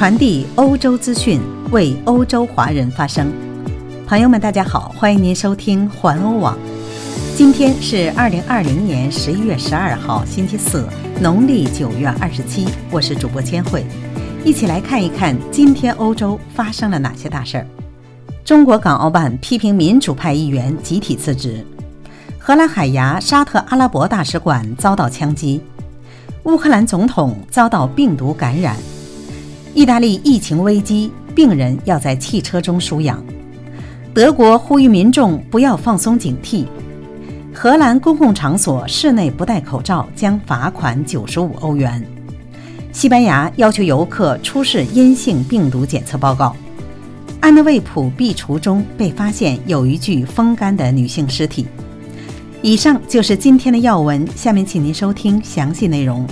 传递欧洲资讯，为欧洲华人发声。朋友们，大家好，欢迎您收听环欧网。今天是二零二零年十一月十二号，星期四，农历九月二十七。我是主播千惠，一起来看一看今天欧洲发生了哪些大事儿。中国港澳办批评民主派议员集体辞职。荷兰海牙沙特阿拉伯大使馆遭到枪击。乌克兰总统遭到病毒感染。意大利疫情危机，病人要在汽车中输氧。德国呼吁民众不要放松警惕。荷兰公共场所室内不戴口罩将罚款九十五欧元。西班牙要求游客出示阴性病毒检测报告。安德卫普壁橱中被发现有一具风干的女性尸体。以上就是今天的要闻，下面请您收听详细内容。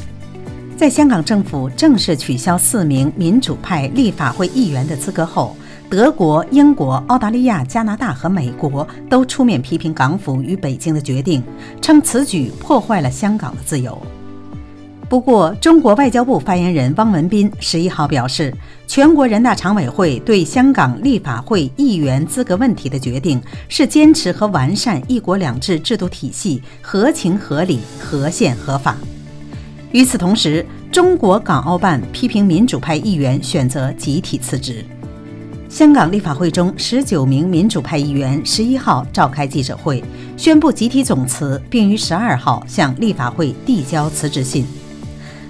在香港政府正式取消四名民主派立法会议员的资格后，德国、英国、澳大利亚、加拿大和美国都出面批评港府与北京的决定，称此举破坏了香港的自由。不过，中国外交部发言人汪文斌十一号表示，全国人大常委会对香港立法会议员资格问题的决定是坚持和完善“一国两制”制度体系，合情合理、合宪合法。与此同时，中国港澳办批评民主派议员选择集体辞职。香港立法会中十九名民主派议员十一号召开记者会，宣布集体总辞，并于十二号向立法会递交辞职信。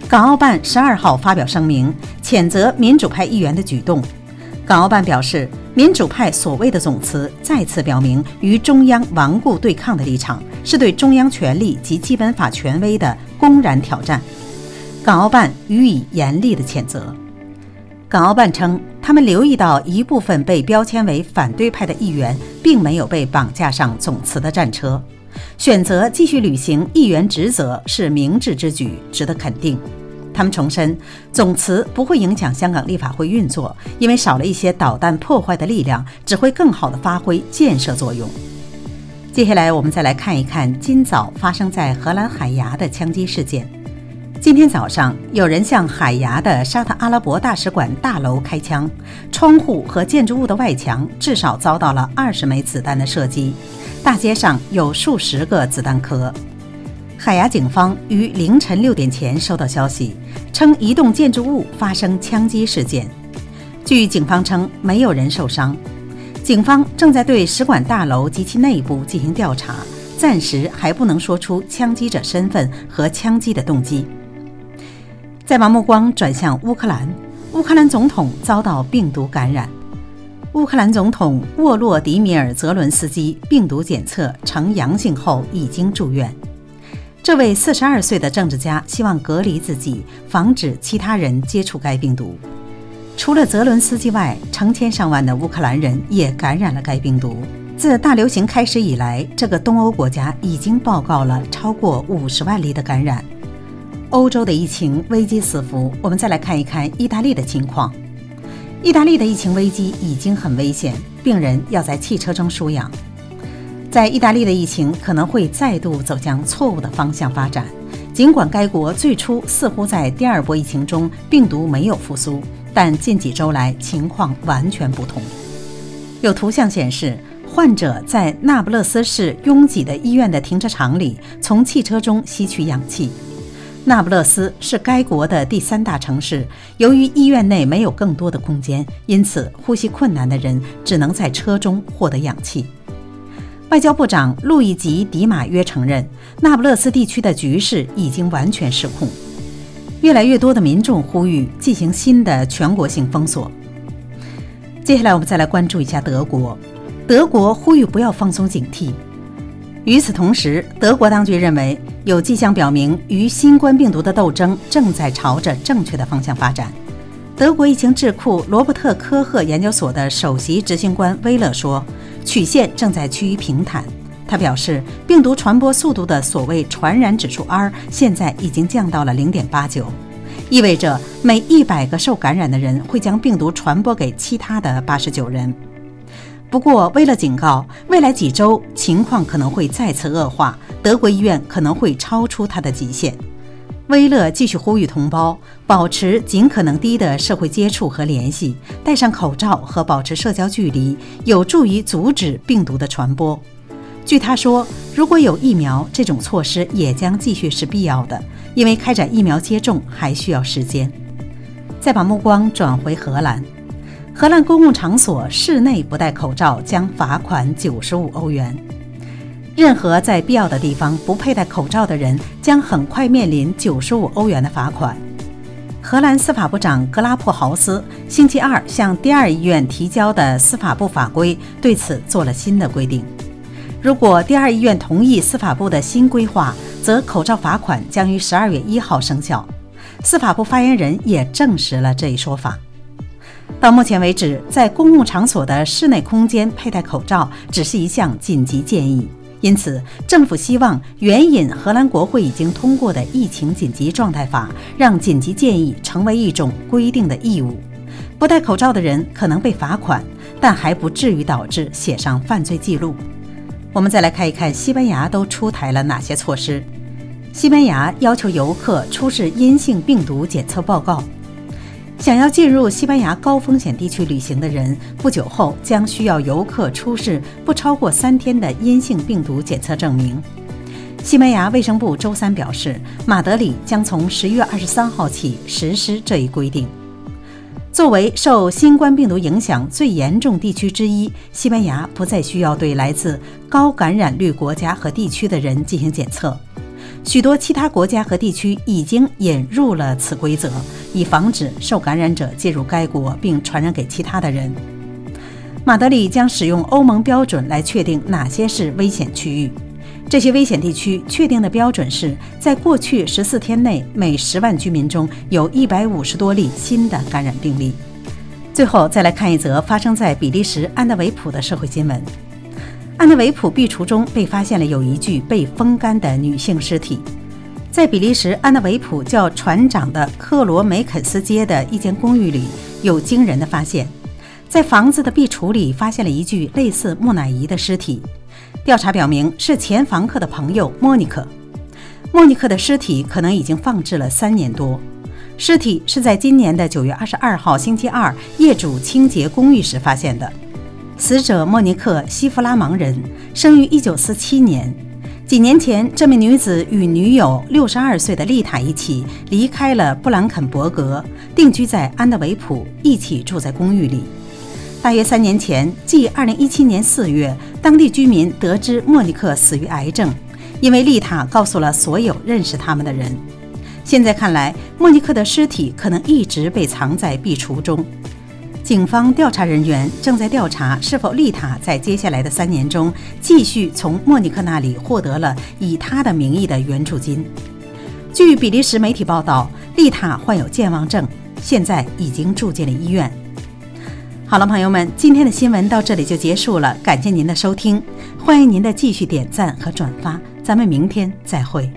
港澳办十二号发表声明，谴责民主派议员的举动。港澳办表示，民主派所谓的总辞，再次表明与中央顽固对抗的立场。是对中央权力及基本法权威的公然挑战，港澳办予以严厉的谴责。港澳办称，他们留意到一部分被标签为反对派的议员并没有被绑架上总辞的战车，选择继续履行议员职责是明智之举，值得肯定。他们重申，总辞不会影响香港立法会运作，因为少了一些导弹破坏的力量，只会更好地发挥建设作用。接下来，我们再来看一看今早发生在荷兰海牙的枪击事件。今天早上，有人向海牙的沙特阿拉伯大使馆大楼开枪，窗户和建筑物的外墙至少遭到了二十枚子弹的射击，大街上有数十个子弹壳。海牙警方于凌晨六点前收到消息，称一栋建筑物发生枪击事件。据警方称，没有人受伤。警方正在对使馆大楼及其内部进行调查，暂时还不能说出枪击者身份和枪击的动机。再把目光转向乌克兰，乌克兰总统遭到病毒感染。乌克兰总统沃洛迪米尔·泽伦斯基病毒检测呈阳性后已经住院。这位四十二岁的政治家希望隔离自己，防止其他人接触该病毒。除了泽伦斯基外，成千上万的乌克兰人也感染了该病毒。自大流行开始以来，这个东欧国家已经报告了超过五十万例的感染。欧洲的疫情危机四伏，我们再来看一看意大利的情况。意大利的疫情危机已经很危险，病人要在汽车中输氧。在意大利的疫情可能会再度走向错误的方向发展，尽管该国最初似乎在第二波疫情中病毒没有复苏。但近几周来情况完全不同。有图像显示，患者在那不勒斯市拥挤的医院的停车场里从汽车中吸取氧气。那不勒斯是该国的第三大城市，由于医院内没有更多的空间，因此呼吸困难的人只能在车中获得氧气。外交部长路易吉·迪马约承认，那不勒斯地区的局势已经完全失控。越来越多的民众呼吁进行新的全国性封锁。接下来，我们再来关注一下德国。德国呼吁不要放松警惕。与此同时，德国当局认为有迹象表明，与新冠病毒的斗争正在朝着正确的方向发展。德国疫情智库罗伯特科赫研究所的首席执行官威勒说：“曲线正在趋于平坦。”他表示，病毒传播速度的所谓传染指数 R 现在已经降到了零点八九，意味着每一百个受感染的人会将病毒传播给其他的八十九人。不过，为了警告，未来几周情况可能会再次恶化，德国医院可能会超出它的极限。威勒继续呼吁同胞保持尽可能低的社会接触和联系，戴上口罩和保持社交距离，有助于阻止病毒的传播。据他说，如果有疫苗，这种措施也将继续是必要的，因为开展疫苗接种还需要时间。再把目光转回荷兰，荷兰公共场所室内不戴口罩将罚款九十五欧元。任何在必要的地方不佩戴口罩的人将很快面临九十五欧元的罚款。荷兰司法部长格拉珀豪斯星期二向第二医院提交的司法部法规对此做了新的规定。如果第二医院同意司法部的新规划，则口罩罚款将于十二月一号生效。司法部发言人也证实了这一说法。到目前为止，在公共场所的室内空间佩戴口罩只是一项紧急建议。因此，政府希望援引荷兰国会已经通过的疫情紧急状态法，让紧急建议成为一种规定的义务。不戴口罩的人可能被罚款，但还不至于导致写上犯罪记录。我们再来看一看西班牙都出台了哪些措施。西班牙要求游客出示阴性病毒检测报告。想要进入西班牙高风险地区旅行的人，不久后将需要游客出示不超过三天的阴性病毒检测证明。西班牙卫生部周三表示，马德里将从十月二十三号起实施这一规定。作为受新冠病毒影响最严重地区之一，西班牙不再需要对来自高感染率国家和地区的人进行检测。许多其他国家和地区已经引入了此规则，以防止受感染者进入该国并传染给其他的人。马德里将使用欧盟标准来确定哪些是危险区域。这些危险地区确定的标准是在过去十四天内每十万居民中有一百五十多例新的感染病例。最后，再来看一则发生在比利时安德韦普的社会新闻。安德韦普壁橱中被发现了有一具被风干的女性尸体，在比利时安德韦普叫船长的克罗梅肯斯街的一间公寓里有惊人的发现，在房子的壁橱里发现了一具类似木乃伊的尸体。调查表明是前房客的朋友莫尼克。莫尼克的尸体可能已经放置了三年多，尸体是在今年的九月二十二号星期二业主清洁公寓时发现的。死者莫尼克·西弗拉芒人，生于1947年。几年前，这名女子与女友62岁的丽塔一起离开了布兰肯伯格，定居在安德韦普，一起住在公寓里。大约三年前，即2017年4月，当地居民得知莫尼克死于癌症，因为丽塔告诉了所有认识他们的人。现在看来，莫尼克的尸体可能一直被藏在壁橱中。警方调查人员正在调查是否丽塔在接下来的三年中继续从莫尼克那里获得了以他的名义的援助金。据比利时媒体报道，丽塔患有健忘症，现在已经住进了医院。好了，朋友们，今天的新闻到这里就结束了，感谢您的收听，欢迎您的继续点赞和转发，咱们明天再会。